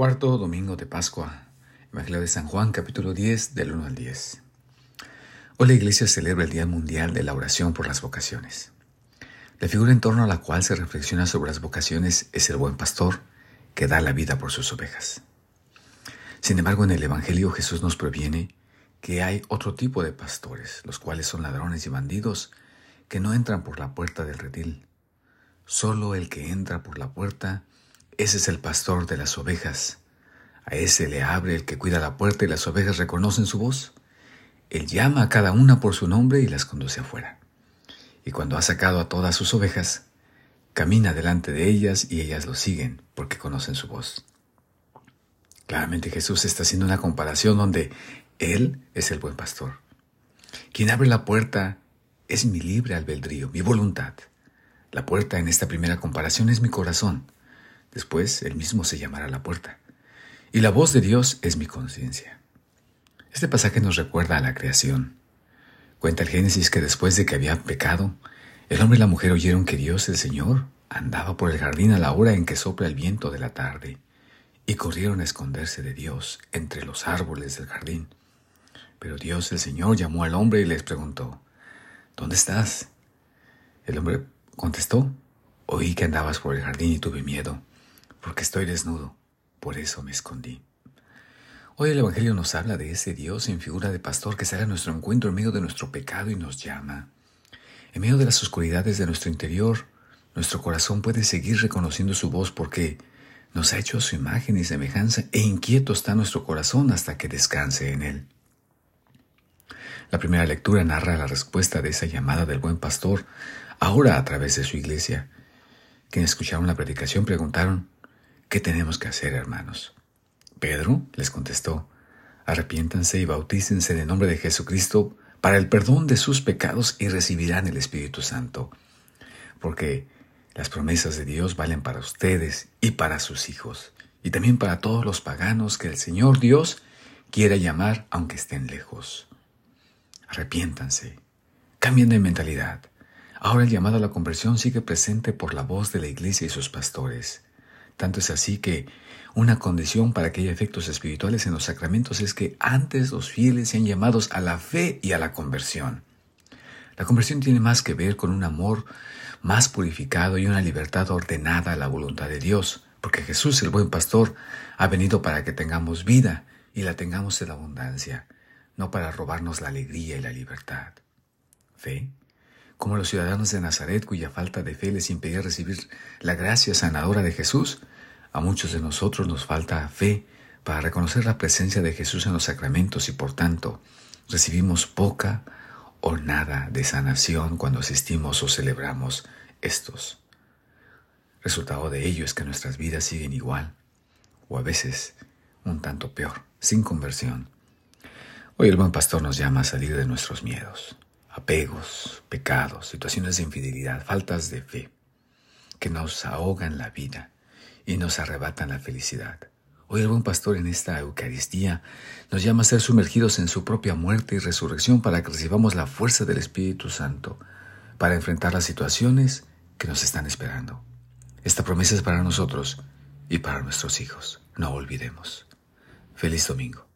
Cuarto domingo de Pascua. Evangelio de San Juan, capítulo 10, del 1 al 10. Hoy la Iglesia celebra el Día Mundial de la Oración por las Vocaciones. La figura en torno a la cual se reflexiona sobre las vocaciones es el buen pastor que da la vida por sus ovejas. Sin embargo, en el Evangelio Jesús nos previene que hay otro tipo de pastores, los cuales son ladrones y bandidos, que no entran por la puerta del redil. Solo el que entra por la puerta ese es el pastor de las ovejas. A ese le abre el que cuida la puerta y las ovejas reconocen su voz. Él llama a cada una por su nombre y las conduce afuera. Y cuando ha sacado a todas sus ovejas, camina delante de ellas y ellas lo siguen porque conocen su voz. Claramente Jesús está haciendo una comparación donde Él es el buen pastor. Quien abre la puerta es mi libre albedrío, mi voluntad. La puerta en esta primera comparación es mi corazón. Después él mismo se llamará la puerta. Y la voz de Dios es mi conciencia. Este pasaje nos recuerda a la creación. Cuenta el Génesis que después de que había pecado, el hombre y la mujer oyeron que Dios el Señor andaba por el jardín a la hora en que sopla el viento de la tarde, y corrieron a esconderse de Dios entre los árboles del jardín. Pero Dios el Señor llamó al hombre y les preguntó, ¿Dónde estás? El hombre contestó, Oí que andabas por el jardín y tuve miedo porque estoy desnudo, por eso me escondí. Hoy el Evangelio nos habla de ese Dios en figura de pastor que sale a nuestro encuentro en medio de nuestro pecado y nos llama. En medio de las oscuridades de nuestro interior, nuestro corazón puede seguir reconociendo su voz porque nos ha hecho su imagen y semejanza e inquieto está nuestro corazón hasta que descanse en él. La primera lectura narra la respuesta de esa llamada del buen pastor, ahora a través de su iglesia. Quienes escucharon la predicación preguntaron, ¿Qué tenemos que hacer, hermanos? Pedro les contestó, arrepiéntanse y bautícense en el nombre de Jesucristo para el perdón de sus pecados y recibirán el Espíritu Santo, porque las promesas de Dios valen para ustedes y para sus hijos, y también para todos los paganos que el Señor Dios quiera llamar aunque estén lejos. Arrepiéntanse, cambien de mentalidad. Ahora el llamado a la conversión sigue presente por la voz de la Iglesia y sus pastores. Tanto es así que una condición para que haya efectos espirituales en los sacramentos es que antes los fieles sean llamados a la fe y a la conversión. La conversión tiene más que ver con un amor más purificado y una libertad ordenada a la voluntad de Dios, porque Jesús, el buen pastor, ha venido para que tengamos vida y la tengamos en abundancia, no para robarnos la alegría y la libertad. Fe, como los ciudadanos de Nazaret cuya falta de fe les impedía recibir la gracia sanadora de Jesús, a muchos de nosotros nos falta fe para reconocer la presencia de Jesús en los sacramentos y por tanto recibimos poca o nada de sanación cuando asistimos o celebramos estos. Resultado de ello es que nuestras vidas siguen igual o a veces un tanto peor, sin conversión. Hoy el buen pastor nos llama a salir de nuestros miedos, apegos, pecados, situaciones de infidelidad, faltas de fe, que nos ahogan la vida y nos arrebatan la felicidad. Hoy el buen pastor en esta Eucaristía nos llama a ser sumergidos en su propia muerte y resurrección para que recibamos la fuerza del Espíritu Santo para enfrentar las situaciones que nos están esperando. Esta promesa es para nosotros y para nuestros hijos. No olvidemos. Feliz domingo.